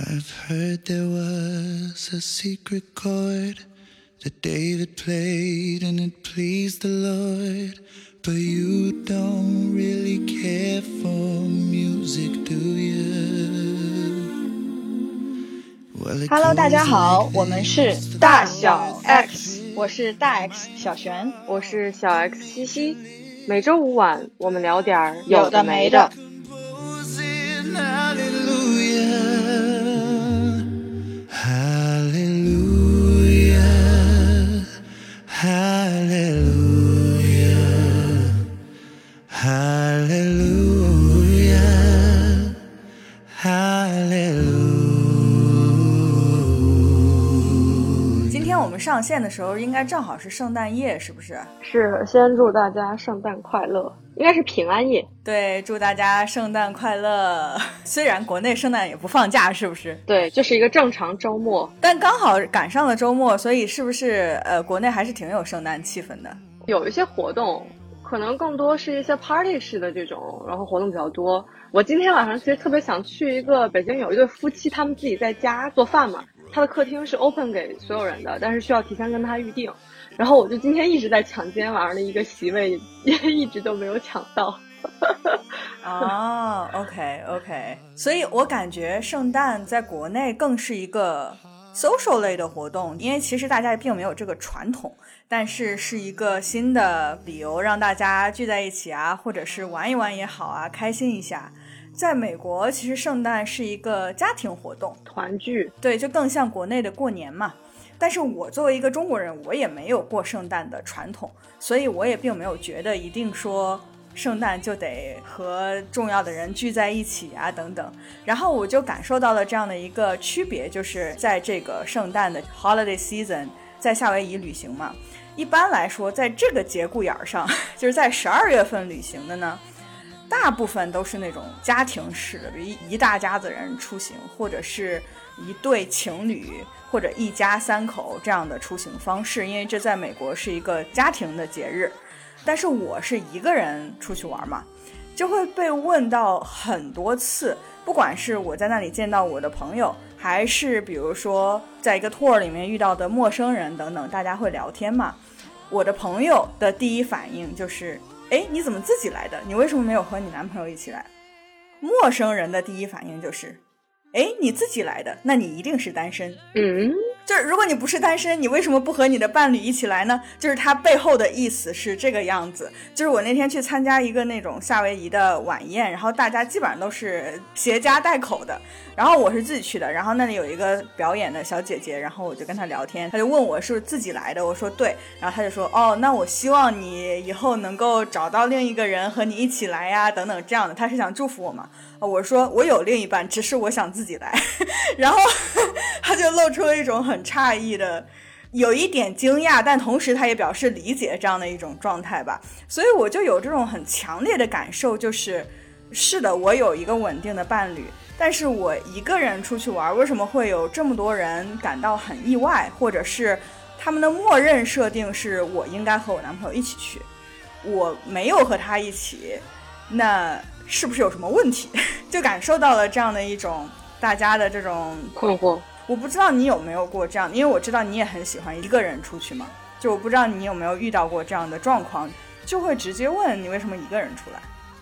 I've heard there was a secret chord that David played and it pleased the Lord. But you don't really care for music, do you? Well, Hello，大家好我们是大小 X，我是大 X 小璇。我是小 X 西西，每周五晚我们聊点儿有的没的。上线的时候，应该正好是圣诞夜，是不是？是先祝大家圣诞快乐，应该是平安夜。对，祝大家圣诞快乐。虽然国内圣诞也不放假，是不是？对，就是一个正常周末，但刚好赶上了周末，所以是不是呃，国内还是挺有圣诞气氛的？有一些活动，可能更多是一些 party 式的这种，然后活动比较多。我今天晚上其实特别想去一个北京有一对夫妻，他们自己在家做饭嘛，他的客厅是 open 给所有人的，但是需要提前跟他预定。然后我就今天一直在抢今天晚上的一个席位，也一直都没有抢到。哦，OK OK，所以我感觉圣诞在国内更是一个 social 类的活动，因为其实大家并没有这个传统，但是是一个新的理由让大家聚在一起啊，或者是玩一玩也好啊，开心一下。在美国，其实圣诞是一个家庭活动，团聚，对，就更像国内的过年嘛。但是我作为一个中国人，我也没有过圣诞的传统，所以我也并没有觉得一定说圣诞就得和重要的人聚在一起啊等等。然后我就感受到了这样的一个区别，就是在这个圣诞的 holiday season，在夏威夷旅行嘛。一般来说，在这个节骨眼儿上，就是在十二月份旅行的呢，大部分都是那种家庭式的，比如一大家子人出行，或者是一对情侣或者一家三口这样的出行方式，因为这在美国是一个家庭的节日。但是我是一个人出去玩嘛，就会被问到很多次，不管是我在那里见到我的朋友，还是比如说在一个 tour 里面遇到的陌生人等等，大家会聊天嘛。我的朋友的第一反应就是：“哎，你怎么自己来的？你为什么没有和你男朋友一起来？”陌生人的第一反应就是：“哎，你自己来的，那你一定是单身。”嗯，就是如果你不是单身，你为什么不和你的伴侣一起来呢？就是它背后的意思是这个样子。就是我那天去参加一个那种夏威夷的晚宴，然后大家基本上都是携家带口的，然后我是自己去的，然后那里有一个表演的小姐姐，然后我就跟她聊天，她就问我是不是自己来的，我说对，然后她就说哦，那我希望你以后能够找到另一个人和你一起来呀，等等这样的，她是想祝福我嘛。我说我有另一半，只是我想自己来，然后他就露出了一种很诧异的，有一点惊讶，但同时他也表示理解这样的一种状态吧。所以我就有这种很强烈的感受，就是是的，我有一个稳定的伴侣，但是我一个人出去玩，为什么会有这么多人感到很意外，或者是他们的默认设定是我应该和我男朋友一起去，我没有和他一起，那。是不是有什么问题？就感受到了这样的一种大家的这种困惑。我不知道你有没有过这样，因为我知道你也很喜欢一个人出去嘛。就我不知道你有没有遇到过这样的状况，就会直接问你为什么一个人出来。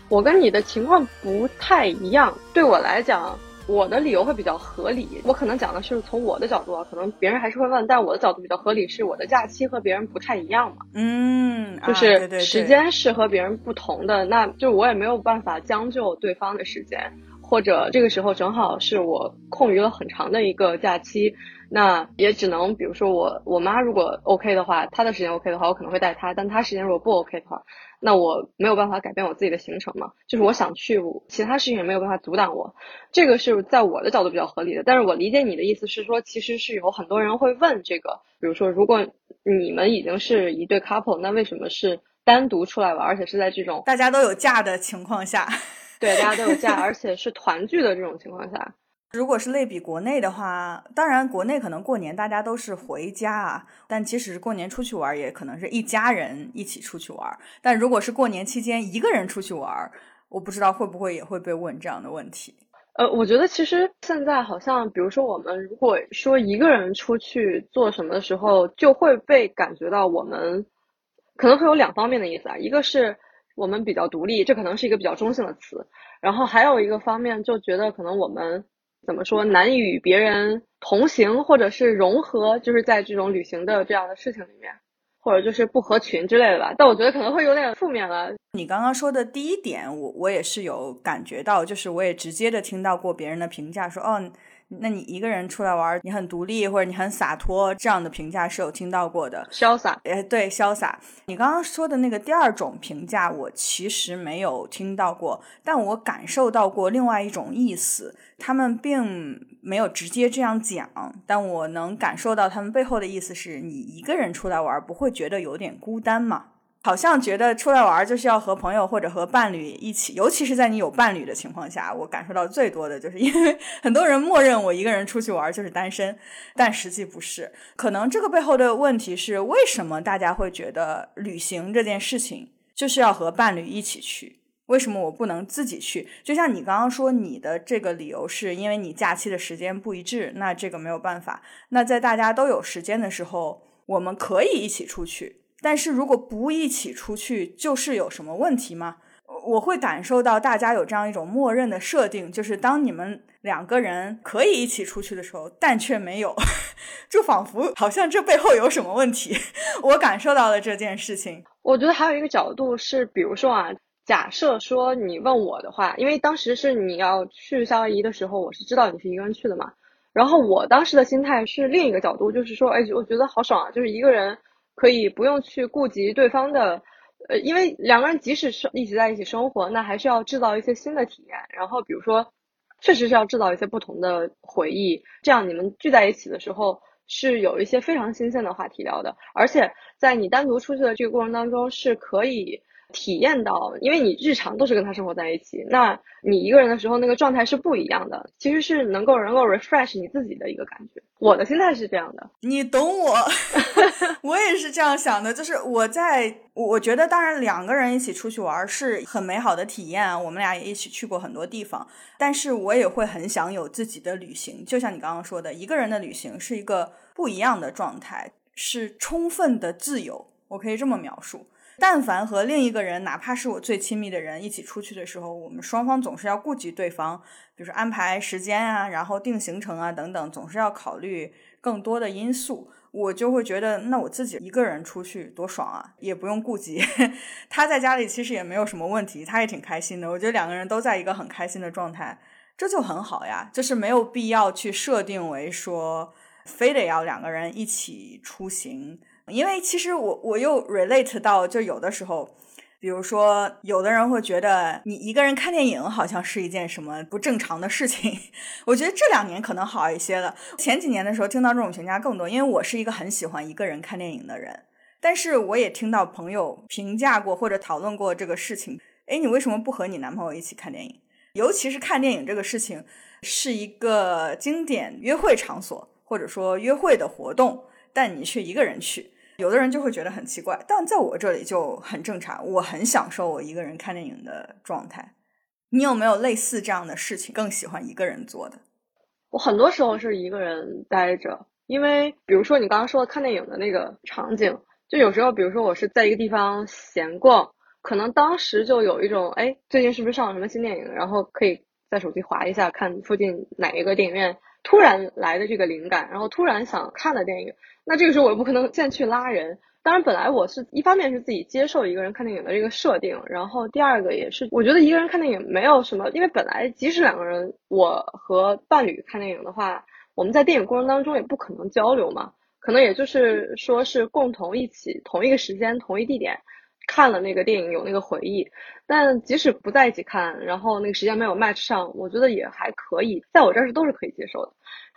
我跟你的情况不太一样，对我来讲。我的理由会比较合理，我可能讲的是从我的角度啊，可能别人还是会问，但我的角度比较合理，是我的假期和别人不太一样嘛，嗯，就是时间是和别人不同的，那就我也没有办法将就对方的时间，或者这个时候正好是我空余了很长的一个假期，那也只能比如说我我妈如果 OK 的话，她的时间 OK 的话，我可能会带她，但她时间如果不 OK 的话。那我没有办法改变我自己的行程嘛，就是我想去，其他事情也没有办法阻挡我，这个是在我的角度比较合理的。但是我理解你的意思是说，其实是有很多人会问这个，比如说，如果你们已经是一对 couple，那为什么是单独出来玩，而且是在这种大家都有假的情况下，对，大家都有假，而且是团聚的这种情况下。如果是类比国内的话，当然国内可能过年大家都是回家啊，但即使是过年出去玩，也可能是一家人一起出去玩。但如果是过年期间一个人出去玩，我不知道会不会也会被问这样的问题。呃，我觉得其实现在好像，比如说我们如果说一个人出去做什么的时候，就会被感觉到我们可能会有两方面的意思啊，一个是我们比较独立，这可能是一个比较中性的词，然后还有一个方面就觉得可能我们怎么说难与别人同行或者是融合，就是在这种旅行的这样的事情里面。或者就是不合群之类的吧，但我觉得可能会有点负面了。你刚刚说的第一点，我我也是有感觉到，就是我也直接的听到过别人的评价，说哦。那你一个人出来玩，你很独立或者你很洒脱，这样的评价是有听到过的。潇洒，哎，对，潇洒。你刚刚说的那个第二种评价，我其实没有听到过，但我感受到过另外一种意思。他们并没有直接这样讲，但我能感受到他们背后的意思是你一个人出来玩，不会觉得有点孤单吗？好像觉得出来玩就是要和朋友或者和伴侣一起，尤其是在你有伴侣的情况下，我感受到最多的就是因为很多人默认我一个人出去玩就是单身，但实际不是。可能这个背后的问题是，为什么大家会觉得旅行这件事情就是要和伴侣一起去？为什么我不能自己去？就像你刚刚说，你的这个理由是因为你假期的时间不一致，那这个没有办法。那在大家都有时间的时候，我们可以一起出去。但是如果不一起出去，就是有什么问题吗？我会感受到大家有这样一种默认的设定，就是当你们两个人可以一起出去的时候，但却没有，就仿佛好像这背后有什么问题。我感受到了这件事情。我觉得还有一个角度是，比如说啊，假设说你问我的话，因为当时是你要去夏威夷的时候，我是知道你是一个人去的嘛。然后我当时的心态是另一个角度，就是说，哎，我觉得好爽啊，就是一个人。可以不用去顾及对方的，呃，因为两个人即使是一起在一起生活，那还是要制造一些新的体验。然后比如说，确实是要制造一些不同的回忆，这样你们聚在一起的时候是有一些非常新鲜的话题聊的。而且在你单独出去的这个过程当中，是可以。体验到，因为你日常都是跟他生活在一起，那你一个人的时候那个状态是不一样的，其实是能够能够 refresh 你自己的一个感觉。我的心态是这样的，你懂我，我也是这样想的。就是我在，我觉得当然两个人一起出去玩是很美好的体验啊，我们俩也一起去过很多地方，但是我也会很想有自己的旅行。就像你刚刚说的，一个人的旅行是一个不一样的状态，是充分的自由，我可以这么描述。但凡和另一个人，哪怕是我最亲密的人一起出去的时候，我们双方总是要顾及对方，比如说安排时间啊，然后定行程啊等等，总是要考虑更多的因素。我就会觉得，那我自己一个人出去多爽啊，也不用顾及 他在家里，其实也没有什么问题，他也挺开心的。我觉得两个人都在一个很开心的状态，这就很好呀。就是没有必要去设定为说，非得要两个人一起出行。因为其实我我又 relate 到，就有的时候，比如说，有的人会觉得你一个人看电影好像是一件什么不正常的事情。我觉得这两年可能好一些了，前几年的时候听到这种评价更多。因为我是一个很喜欢一个人看电影的人，但是我也听到朋友评价过或者讨论过这个事情。哎，你为什么不和你男朋友一起看电影？尤其是看电影这个事情是一个经典约会场所，或者说约会的活动，但你却一个人去。有的人就会觉得很奇怪，但在我这里就很正常。我很享受我一个人看电影的状态。你有没有类似这样的事情，更喜欢一个人做的？我很多时候是一个人待着，因为比如说你刚刚说的看电影的那个场景，就有时候，比如说我是在一个地方闲逛，可能当时就有一种，哎，最近是不是上了什么新电影？然后可以在手机划一下，看附近哪一个电影院突然来的这个灵感，然后突然想看的电影。那这个时候我又不可能现在去拉人。当然，本来我是一方面是自己接受一个人看电影的这个设定，然后第二个也是我觉得一个人看电影没有什么，因为本来即使两个人，我和伴侣看电影的话，我们在电影过程当中也不可能交流嘛，可能也就是说是共同一起同一个时间同一地点看了那个电影有那个回忆。但即使不在一起看，然后那个时间没有 match 上，我觉得也还可以，在我这儿是都是可以接受的。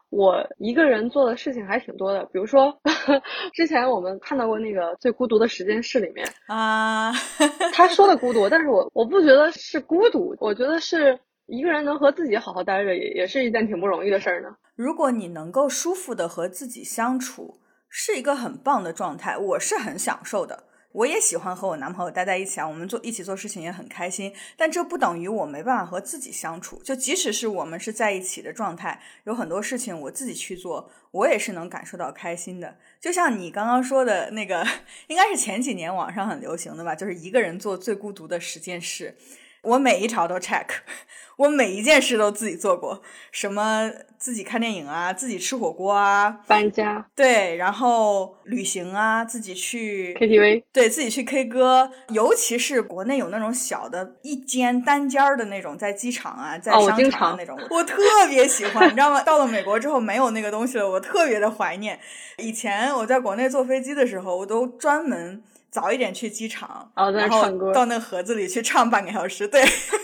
我一个人做的事情还挺多的，比如说 之前我们看到过那个最孤独的时间室里面啊，他说的孤独，但是我我不觉得是孤独，我觉得是一个人能和自己好好待着，也也是一件挺不容易的事儿呢。如果你能够舒服的和自己相处，是一个很棒的状态，我是很享受的。我也喜欢和我男朋友待在一起啊，我们做一起做事情也很开心，但这不等于我没办法和自己相处。就即使是我们是在一起的状态，有很多事情我自己去做，我也是能感受到开心的。就像你刚刚说的那个，应该是前几年网上很流行的吧，就是一个人做最孤独的十件事。我每一条都 check，我每一件事都自己做过，什么自己看电影啊，自己吃火锅啊，搬家，对，然后旅行啊，自己去 KTV，对自己去 K 歌，尤其是国内有那种小的一间单间儿的那种，在机场啊，在商场那种，我特别喜欢，你知道吗？到了美国之后没有那个东西了，我特别的怀念。以前我在国内坐飞机的时候，我都专门。早一点去机场，然后到那个盒子里去唱半个小时。对，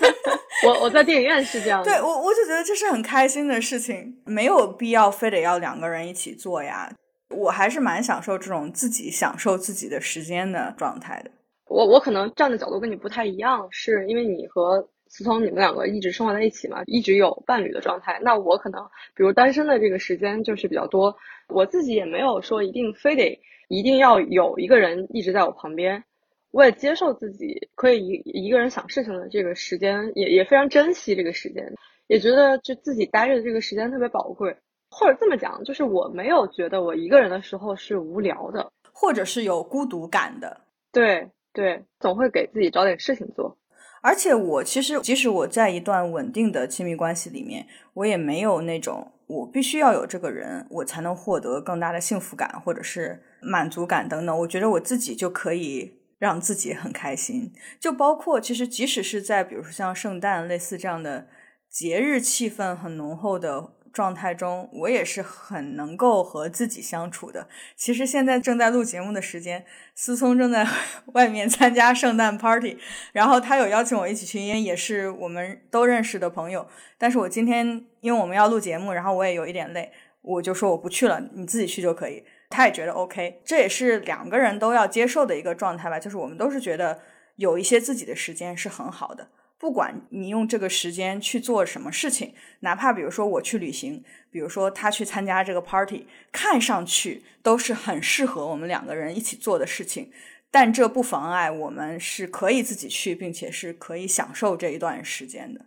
我我在电影院是这样。对我我就觉得这是很开心的事情，没有必要非得要两个人一起做呀。我还是蛮享受这种自己享受自己的时间的状态的。我我可能站的角度跟你不太一样，是因为你和思聪你们两个一直生活在一起嘛，一直有伴侣的状态。那我可能比如单身的这个时间就是比较多，我自己也没有说一定非得。一定要有一个人一直在我旁边，我也接受自己可以一一个人想事情的这个时间，也也非常珍惜这个时间，也觉得就自己待着的这个时间特别宝贵。或者这么讲，就是我没有觉得我一个人的时候是无聊的，或者是有孤独感的。对对，总会给自己找点事情做。而且我其实，即使我在一段稳定的亲密关系里面，我也没有那种。我必须要有这个人，我才能获得更大的幸福感，或者是满足感等等。我觉得我自己就可以让自己很开心。就包括其实，即使是在比如说像圣诞类似这样的节日气氛很浓厚的。状态中，我也是很能够和自己相处的。其实现在正在录节目的时间，思聪正在 外面参加圣诞 party，然后他有邀请我一起去，因为也是我们都认识的朋友。但是我今天因为我们要录节目，然后我也有一点累，我就说我不去了，你自己去就可以。他也觉得 OK，这也是两个人都要接受的一个状态吧。就是我们都是觉得有一些自己的时间是很好的。不管你用这个时间去做什么事情，哪怕比如说我去旅行，比如说他去参加这个 party，看上去都是很适合我们两个人一起做的事情，但这不妨碍我们是可以自己去，并且是可以享受这一段时间的。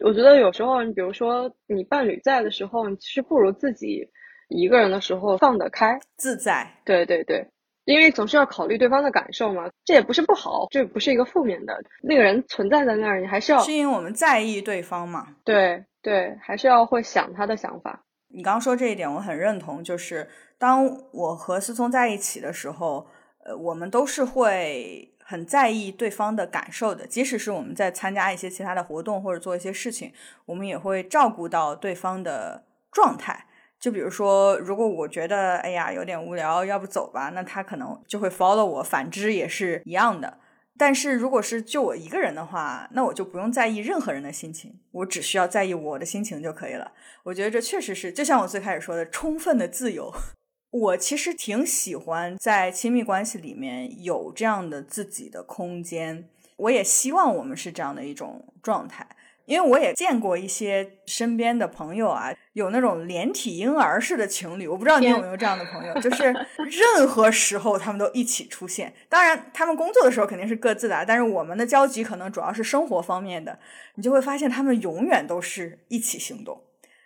我觉得有时候，你比如说你伴侣在的时候，其实不如自己一个人的时候放得开、自在。对对对。因为总是要考虑对方的感受嘛，这也不是不好，这不是一个负面的。那个人存在在那儿，你还是要，是因为我们在意对方嘛？对对，还是要会想他的想法。你刚刚说这一点，我很认同。就是当我和思聪在一起的时候，呃，我们都是会很在意对方的感受的。即使是我们在参加一些其他的活动或者做一些事情，我们也会照顾到对方的状态。就比如说，如果我觉得哎呀有点无聊，要不走吧，那他可能就会 follow 我。反之也是一样的。但是如果是就我一个人的话，那我就不用在意任何人的心情，我只需要在意我的心情就可以了。我觉得这确实是，就像我最开始说的，充分的自由。我其实挺喜欢在亲密关系里面有这样的自己的空间，我也希望我们是这样的一种状态。因为我也见过一些身边的朋友啊，有那种连体婴儿式的情侣，我不知道你有没有这样的朋友，就是任何时候他们都一起出现。当然，他们工作的时候肯定是各自的，但是我们的交集可能主要是生活方面的。你就会发现他们永远都是一起行动，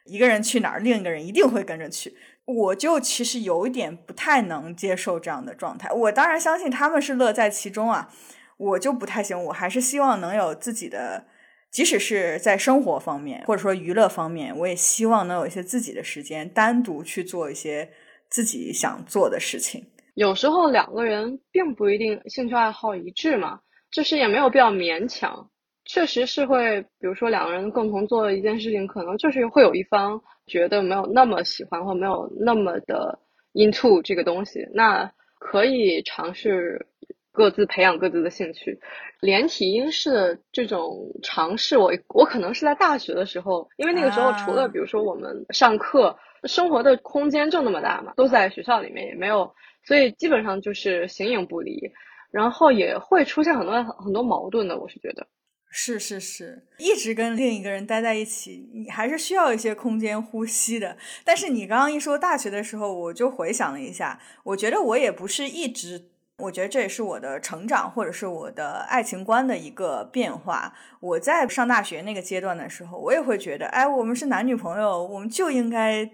一个人去哪儿，另一个人一定会跟着去。我就其实有一点不太能接受这样的状态。我当然相信他们是乐在其中啊，我就不太行。我还是希望能有自己的。即使是在生活方面，或者说娱乐方面，我也希望能有一些自己的时间，单独去做一些自己想做的事情。有时候两个人并不一定兴趣爱好一致嘛，就是也没有必要勉强。确实是会，比如说两个人共同做一件事情，可能就是会有一方觉得没有那么喜欢，或没有那么的 into 这个东西，那可以尝试。各自培养各自的兴趣，连体婴式的这种尝试，我我可能是在大学的时候，因为那个时候除了比如说我们上课，生活的空间就那么大嘛，都在学校里面，也没有，所以基本上就是形影不离，然后也会出现很多很多矛盾的，我是觉得，是是是，一直跟另一个人待在一起，你还是需要一些空间呼吸的。但是你刚刚一说大学的时候，我就回想了一下，我觉得我也不是一直。我觉得这也是我的成长，或者是我的爱情观的一个变化。我在上大学那个阶段的时候，我也会觉得，哎，我们是男女朋友，我们就应该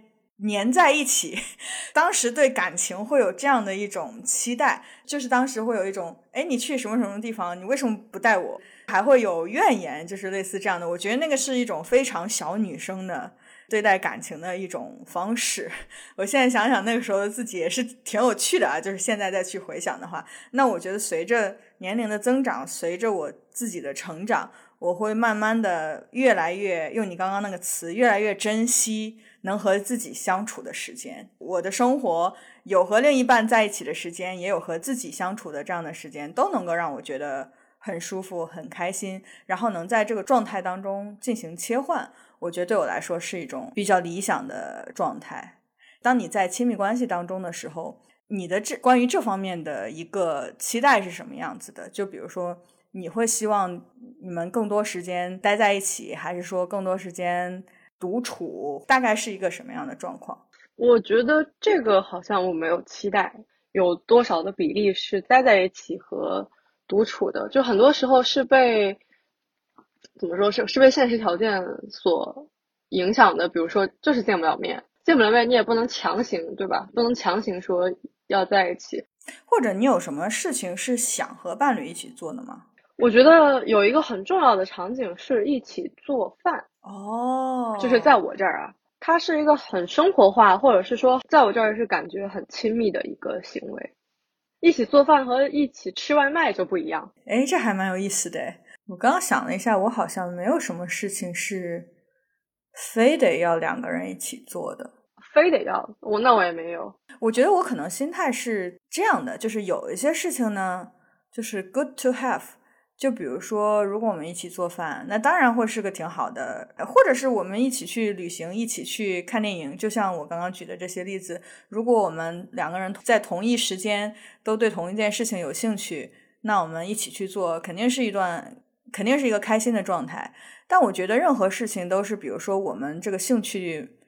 粘在一起。当时对感情会有这样的一种期待，就是当时会有一种，哎，你去什么什么地方，你为什么不带我？还会有怨言，就是类似这样的。我觉得那个是一种非常小女生的。对待感情的一种方式，我现在想想那个时候的自己也是挺有趣的啊。就是现在再去回想的话，那我觉得随着年龄的增长，随着我自己的成长，我会慢慢的越来越用你刚刚那个词，越来越珍惜能和自己相处的时间。我的生活有和另一半在一起的时间，也有和自己相处的这样的时间，都能够让我觉得很舒服、很开心，然后能在这个状态当中进行切换。我觉得对我来说是一种比较理想的状态。当你在亲密关系当中的时候，你的这关于这方面的一个期待是什么样子的？就比如说，你会希望你们更多时间待在一起，还是说更多时间独处？大概是一个什么样的状况？我觉得这个好像我没有期待有多少的比例是待在一起和独处的，就很多时候是被。怎么说是是被现实条件所影响的？比如说，就是见不了面，见不了面，你也不能强行，对吧？不能强行说要在一起。或者你有什么事情是想和伴侣一起做的吗？我觉得有一个很重要的场景是一起做饭哦，就是在我这儿啊，它是一个很生活化，或者是说在我这儿是感觉很亲密的一个行为。一起做饭和一起吃外卖就不一样。哎，这还蛮有意思的。我刚刚想了一下，我好像没有什么事情是非得要两个人一起做的，非得要我那我也没有。我觉得我可能心态是这样的，就是有一些事情呢，就是 good to have。就比如说，如果我们一起做饭，那当然会是个挺好的；或者是我们一起去旅行，一起去看电影，就像我刚刚举的这些例子。如果我们两个人在同一时间都对同一件事情有兴趣，那我们一起去做，肯定是一段。肯定是一个开心的状态，但我觉得任何事情都是，比如说我们这个兴趣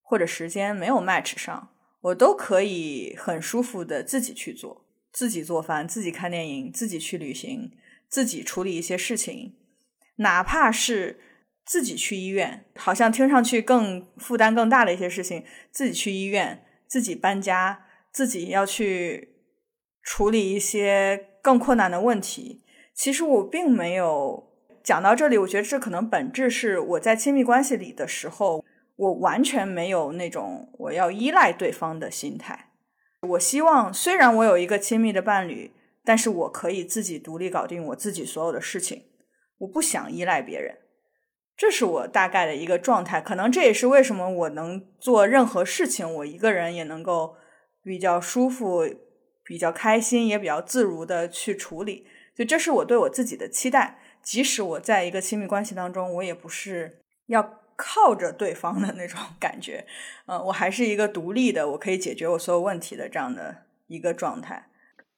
或者时间没有 match 上，我都可以很舒服的自己去做，自己做饭，自己看电影，自己去旅行，自己处理一些事情，哪怕是自己去医院，好像听上去更负担更大的一些事情，自己去医院，自己搬家，自己要去处理一些更困难的问题。其实我并没有讲到这里，我觉得这可能本质是我在亲密关系里的时候，我完全没有那种我要依赖对方的心态。我希望虽然我有一个亲密的伴侣，但是我可以自己独立搞定我自己所有的事情，我不想依赖别人。这是我大概的一个状态，可能这也是为什么我能做任何事情，我一个人也能够比较舒服、比较开心，也比较自如的去处理。就这是我对我自己的期待，即使我在一个亲密关系当中，我也不是要靠着对方的那种 感觉，嗯，我还是一个独立的，我可以解决我所有问题的这样的一个状态。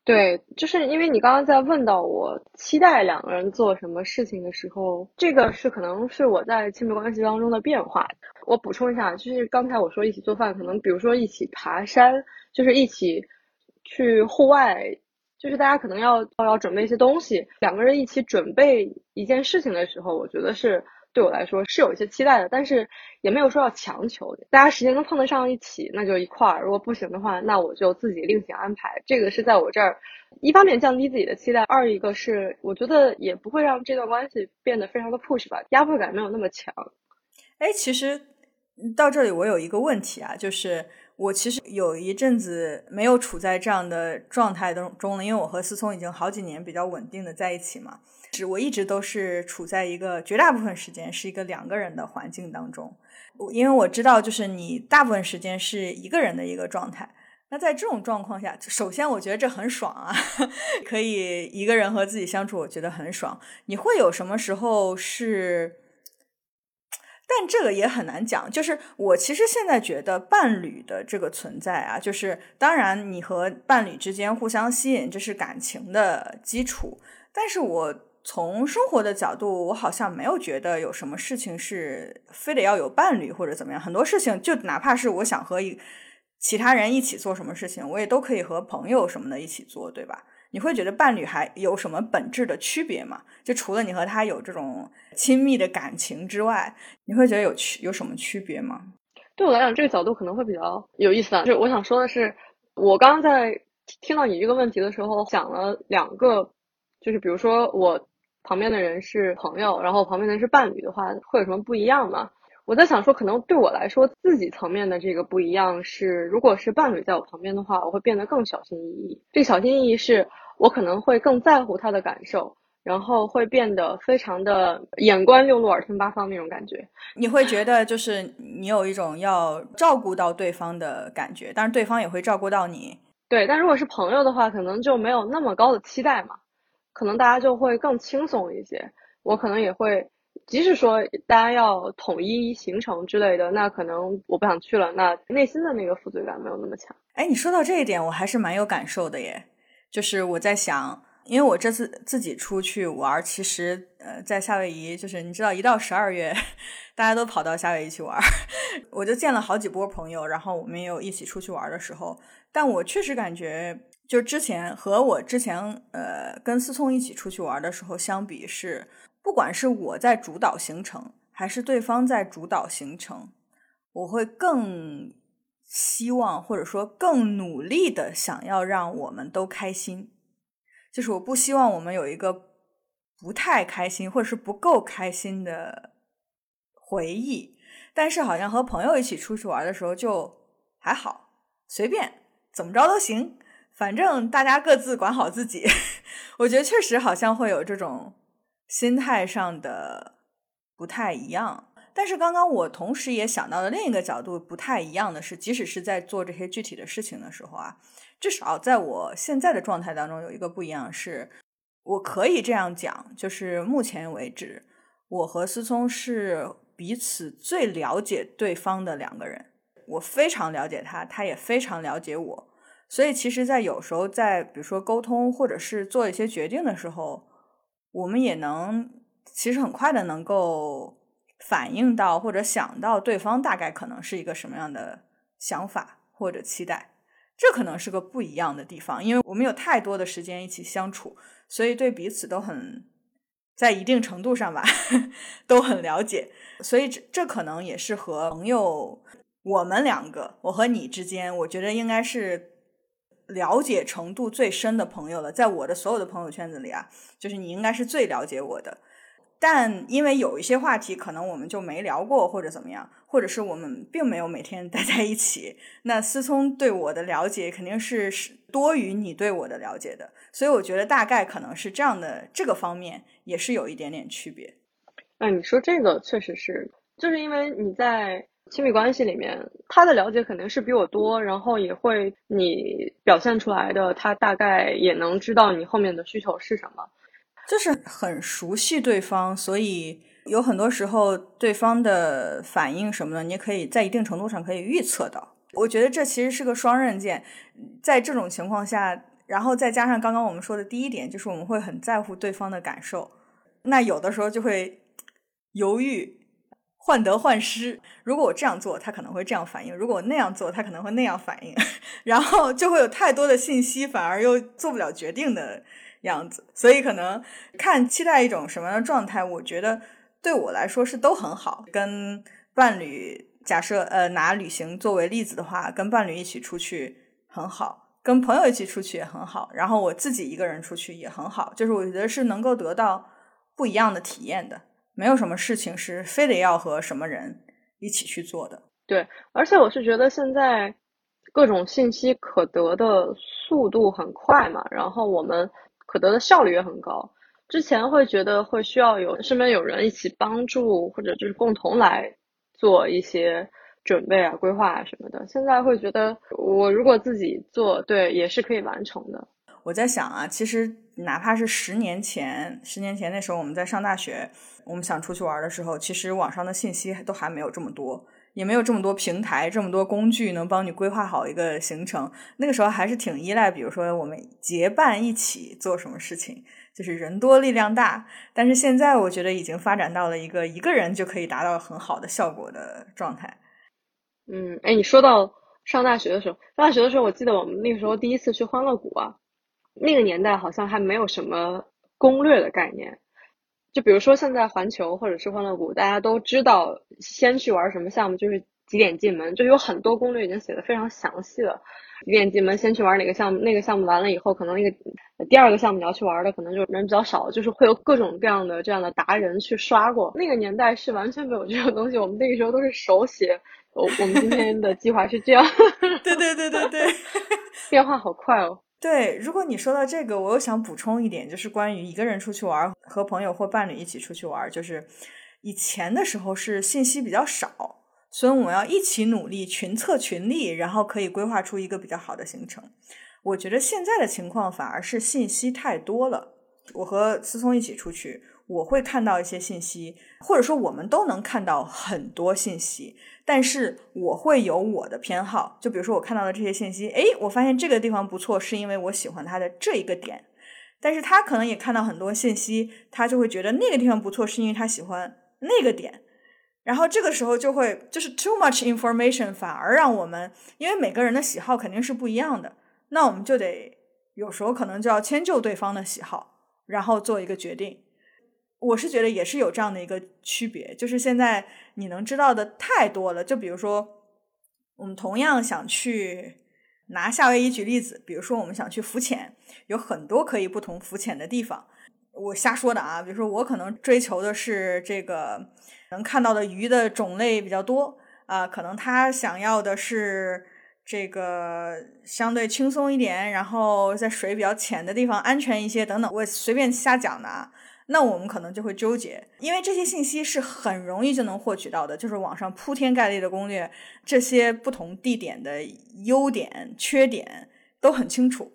对，就是因为你刚刚在问到我期待两个人做什么事情的时候，这个是可能是我在亲密关系当中的变化。我补充一下，就是刚才我说一起做饭，可能比如说一起爬山，就是一起去户外。就是大家可能要要准备一些东西，两个人一起准备一件事情的时候，我觉得是对我来说是有一些期待的，但是也没有说要强求。大家时间能碰得上一起，那就一块儿；如果不行的话，那我就自己另行安排。这个是在我这儿，一方面降低自己的期待，二一个是我觉得也不会让这段关系变得非常的 push 吧，压迫感没有那么强。哎，其实到这里我有一个问题啊，就是。我其实有一阵子没有处在这样的状态当中了，因为我和思聪已经好几年比较稳定的在一起嘛，只我一直都是处在一个绝大部分时间是一个两个人的环境当中，因为我知道就是你大部分时间是一个人的一个状态，那在这种状况下，首先我觉得这很爽啊，可以一个人和自己相处，我觉得很爽。你会有什么时候是？但这个也很难讲，就是我其实现在觉得伴侣的这个存在啊，就是当然你和伴侣之间互相吸引，这是感情的基础。但是我从生活的角度，我好像没有觉得有什么事情是非得要有伴侣或者怎么样。很多事情就哪怕是我想和一其他人一起做什么事情，我也都可以和朋友什么的一起做，对吧？你会觉得伴侣还有什么本质的区别吗？就除了你和他有这种亲密的感情之外，你会觉得有区有什么区别吗？对我来讲，这个角度可能会比较有意思啊。就我想说的是，我刚刚在听到你这个问题的时候，想了两个，就是比如说我旁边的人是朋友，然后旁边的人是伴侣的话，会有什么不一样吗？我在想说，可能对我来说，自己层面的这个不一样是，如果是伴侣在我旁边的话，我会变得更小心翼翼。这个小心翼翼是我可能会更在乎他的感受，然后会变得非常的眼观六路，耳听八方那种感觉。你会觉得就是你有一种要照顾到对方的感觉，但是对方也会照顾到你。对，但如果是朋友的话，可能就没有那么高的期待嘛，可能大家就会更轻松一些。我可能也会。即使说大家要统一行程之类的，那可能我不想去了，那内心的那个负罪感没有那么强。哎，你说到这一点，我还是蛮有感受的耶。就是我在想，因为我这次自己出去玩，其实呃，在夏威夷，就是你知道，一到十二月，大家都跑到夏威夷去玩，我就见了好几波朋友，然后我们也有一起出去玩的时候。但我确实感觉，就之前和我之前呃跟思聪一起出去玩的时候相比是。不管是我在主导行程，还是对方在主导行程，我会更希望或者说更努力的想要让我们都开心。就是我不希望我们有一个不太开心或者是不够开心的回忆。但是好像和朋友一起出去玩的时候就还好，随便怎么着都行，反正大家各自管好自己。我觉得确实好像会有这种。心态上的不太一样，但是刚刚我同时也想到了另一个角度不太一样的是，即使是在做这些具体的事情的时候啊，至少在我现在的状态当中有一个不一样是，我可以这样讲，就是目前为止，我和思聪是彼此最了解对方的两个人，我非常了解他，他也非常了解我，所以其实，在有时候在比如说沟通或者是做一些决定的时候。我们也能，其实很快的能够反映到或者想到对方大概可能是一个什么样的想法或者期待，这可能是个不一样的地方，因为我们有太多的时间一起相处，所以对彼此都很在一定程度上吧 都很了解，所以这这可能也是和朋友我们两个我和你之间，我觉得应该是。了解程度最深的朋友了，在我的所有的朋友圈子里啊，就是你应该是最了解我的。但因为有一些话题可能我们就没聊过，或者怎么样，或者是我们并没有每天待在一起，那思聪对我的了解肯定是是多于你对我的了解的。所以我觉得大概可能是这样的，这个方面也是有一点点区别。那你说这个确实是，就是因为你在。亲密关系里面，他的了解肯定是比我多，然后也会你表现出来的，他大概也能知道你后面的需求是什么，就是很熟悉对方，所以有很多时候对方的反应什么的，你可以在一定程度上可以预测到。我觉得这其实是个双刃剑，在这种情况下，然后再加上刚刚我们说的第一点，就是我们会很在乎对方的感受，那有的时候就会犹豫。患得患失。如果我这样做，他可能会这样反应；如果我那样做，他可能会那样反应。然后就会有太多的信息，反而又做不了决定的样子。所以可能看期待一种什么样的状态，我觉得对我来说是都很好。跟伴侣，假设呃拿旅行作为例子的话，跟伴侣一起出去很好，跟朋友一起出去也很好，然后我自己一个人出去也很好。就是我觉得是能够得到不一样的体验的。没有什么事情是非得要和什么人一起去做的。对，而且我是觉得现在各种信息可得的速度很快嘛，然后我们可得的效率也很高。之前会觉得会需要有身边有人一起帮助，或者就是共同来做一些准备啊、规划啊什么的。现在会觉得我如果自己做，对，也是可以完成的。我在想啊，其实哪怕是十年前，十年前那时候我们在上大学。我们想出去玩的时候，其实网上的信息都还没有这么多，也没有这么多平台、这么多工具能帮你规划好一个行程。那个时候还是挺依赖，比如说我们结伴一起做什么事情，就是人多力量大。但是现在我觉得已经发展到了一个一个人就可以达到很好的效果的状态。嗯，哎，你说到上大学的时候，上大学的时候，我记得我们那个时候第一次去欢乐谷啊，那个年代好像还没有什么攻略的概念。就比如说现在环球或者是欢乐谷，大家都知道先去玩什么项目，就是几点进门，就有很多攻略已经写的非常详细了。几点进门，先去玩哪个项目，那个项目完了以后，可能那个第二个项目你要去玩的，可能就人比较少，就是会有各种各样的这样的达人去刷过。那个年代是完全没有这种东西，我们那个时候都是手写。我我们今天的计划是这样。对对对对对，变化好快哦。对，如果你说到这个，我又想补充一点，就是关于一个人出去玩，和朋友或伴侣一起出去玩，就是以前的时候是信息比较少，所以我们要一起努力，群策群力，然后可以规划出一个比较好的行程。我觉得现在的情况反而是信息太多了。我和思聪一起出去。我会看到一些信息，或者说我们都能看到很多信息，但是我会有我的偏好。就比如说我看到的这些信息，诶，我发现这个地方不错，是因为我喜欢它的这一个点。但是他可能也看到很多信息，他就会觉得那个地方不错，是因为他喜欢那个点。然后这个时候就会就是 too much information，反而让我们因为每个人的喜好肯定是不一样的，那我们就得有时候可能就要迁就对方的喜好，然后做一个决定。我是觉得也是有这样的一个区别，就是现在你能知道的太多了。就比如说，我们同样想去拿夏威夷举例子，比如说我们想去浮潜，有很多可以不同浮潜的地方。我瞎说的啊，比如说我可能追求的是这个能看到的鱼的种类比较多啊，可能他想要的是这个相对轻松一点，然后在水比较浅的地方安全一些等等。我随便瞎讲的啊。那我们可能就会纠结，因为这些信息是很容易就能获取到的，就是网上铺天盖地的攻略，这些不同地点的优点、缺点都很清楚，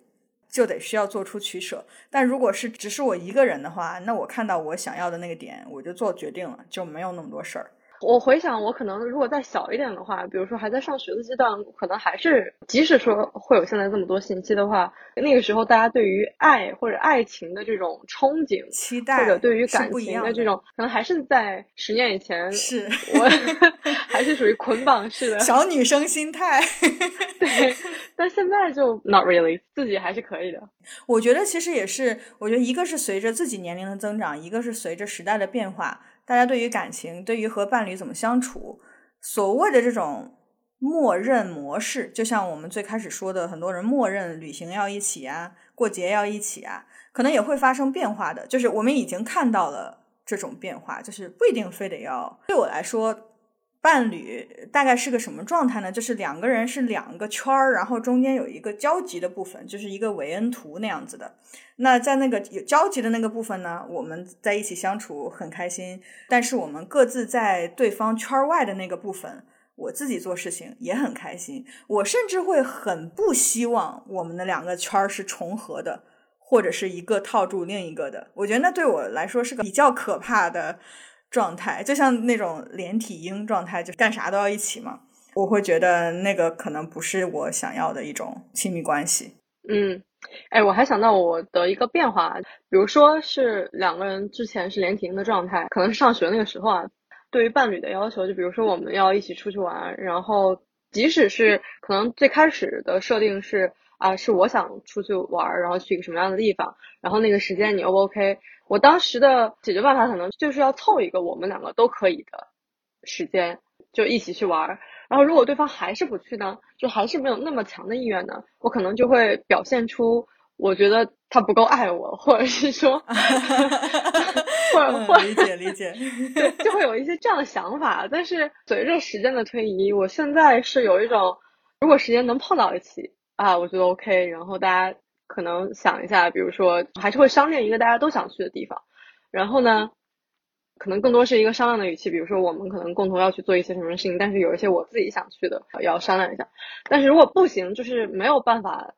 就得需要做出取舍。但如果是只是我一个人的话，那我看到我想要的那个点，我就做决定了，就没有那么多事儿。我回想，我可能如果再小一点的话，比如说还在上学的阶段，可能还是即使说会有现在这么多信息的话，那个时候大家对于爱或者爱情的这种憧憬、期待，或者对于感情的这种，可能还是在十年以前，是我 还是属于捆绑式的 小女生心态。对，但现在就 not really，自己还是可以的。我觉得其实也是，我觉得一个是随着自己年龄的增长，一个是随着时代的变化。大家对于感情，对于和伴侣怎么相处，所谓的这种默认模式，就像我们最开始说的，很多人默认旅行要一起啊，过节要一起啊，可能也会发生变化的。就是我们已经看到了这种变化，就是不一定非得要。对我来说。伴侣大概是个什么状态呢？就是两个人是两个圈儿，然后中间有一个交集的部分，就是一个韦恩图那样子的。那在那个有交集的那个部分呢，我们在一起相处很开心。但是我们各自在对方圈外的那个部分，我自己做事情也很开心。我甚至会很不希望我们的两个圈儿是重合的，或者是一个套住另一个的。我觉得那对我来说是个比较可怕的。状态就像那种连体婴状态，就干啥都要一起嘛。我会觉得那个可能不是我想要的一种亲密关系。嗯，哎，我还想到我的一个变化，比如说是两个人之前是连体婴的状态，可能是上学那个时候啊，对于伴侣的要求，就比如说我们要一起出去玩，然后即使是可能最开始的设定是啊，是我想出去玩，然后去一个什么样的地方，然后那个时间你 O 不 OK？我当时的解决办法可能就是要凑一个我们两个都可以的时间，就一起去玩儿。然后如果对方还是不去呢，就还是没有那么强的意愿呢，我可能就会表现出我觉得他不够爱我，或者是说，或者或理解理解，对，就会有一些这样的想法。但是随着时间的推移，我现在是有一种，如果时间能碰到一起啊，我觉得 OK。然后大家。可能想一下，比如说还是会商量一个大家都想去的地方，然后呢，可能更多是一个商量的语气，比如说我们可能共同要去做一些什么事情，但是有一些我自己想去的要商量一下，但是如果不行，就是没有办法。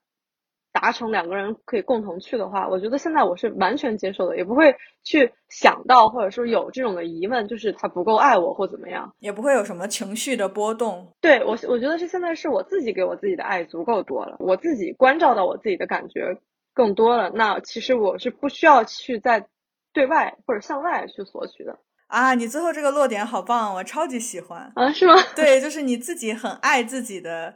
达成两个人可以共同去的话，我觉得现在我是完全接受的，也不会去想到或者说有这种的疑问，就是他不够爱我或怎么样，也不会有什么情绪的波动。对我，我觉得是现在是我自己给我自己的爱足够多了，我自己关照到我自己的感觉更多了。那其实我是不需要去在对外或者向外去索取的啊。你最后这个落点好棒，我超级喜欢啊，是吗？对，就是你自己很爱自己的。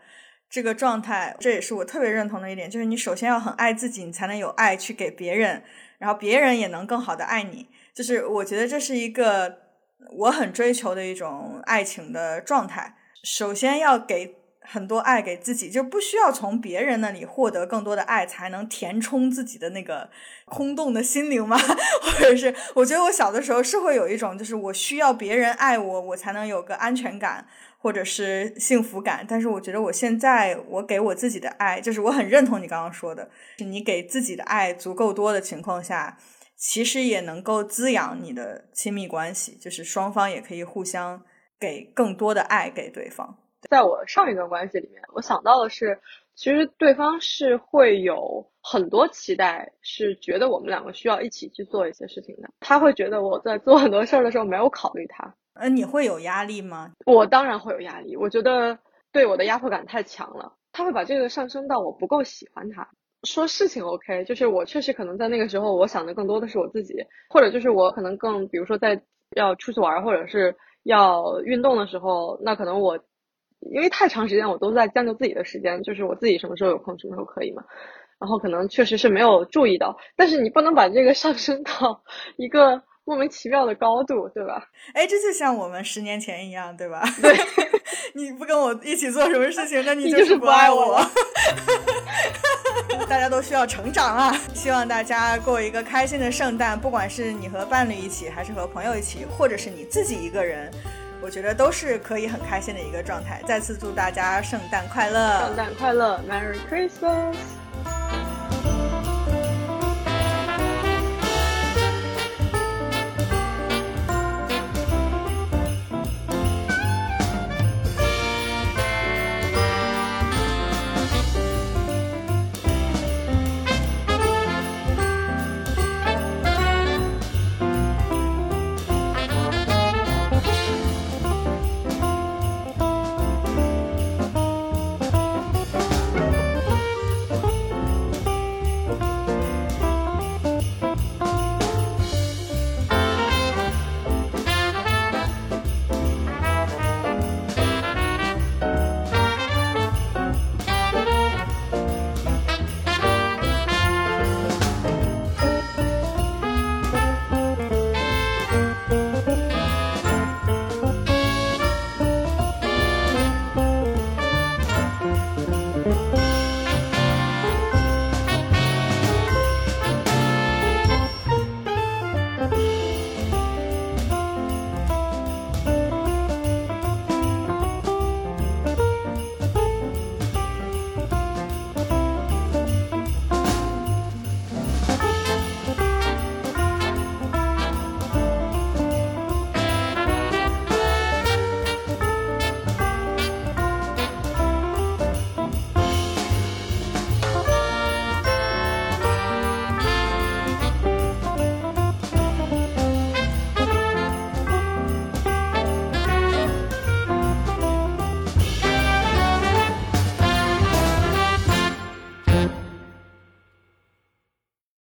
这个状态，这也是我特别认同的一点，就是你首先要很爱自己，你才能有爱去给别人，然后别人也能更好的爱你。就是我觉得这是一个我很追求的一种爱情的状态。首先要给很多爱给自己，就不需要从别人那里获得更多的爱才能填充自己的那个空洞的心灵吗？或者是我觉得我小的时候是会有一种，就是我需要别人爱我，我才能有个安全感。或者是幸福感，但是我觉得我现在我给我自己的爱，就是我很认同你刚刚说的，是你给自己的爱足够多的情况下，其实也能够滋养你的亲密关系，就是双方也可以互相给更多的爱给对方。在我上一段关系里面，我想到的是，其实对方是会有很多期待，是觉得我们两个需要一起去做一些事情的。他会觉得我在做很多事儿的时候没有考虑他。呃，你会有压力吗？我当然会有压力。我觉得对我的压迫感太强了，他会把这个上升到我不够喜欢他。说事情 OK，就是我确实可能在那个时候，我想的更多的是我自己，或者就是我可能更，比如说在要出去玩或者是要运动的时候，那可能我因为太长时间我都在将就自己的时间，就是我自己什么时候有空什么时候可以嘛。然后可能确实是没有注意到，但是你不能把这个上升到一个。莫名其妙的高度，对吧？哎，这就像我们十年前一样，对吧？对，你不跟我一起做什么事情，那你就是不爱我。大家都需要成长啊！希望大家过一个开心的圣诞，不管是你和伴侣一起，还是和朋友一起，或者是你自己一个人，我觉得都是可以很开心的一个状态。再次祝大家圣诞快乐！圣诞快乐，Merry Christmas！Thank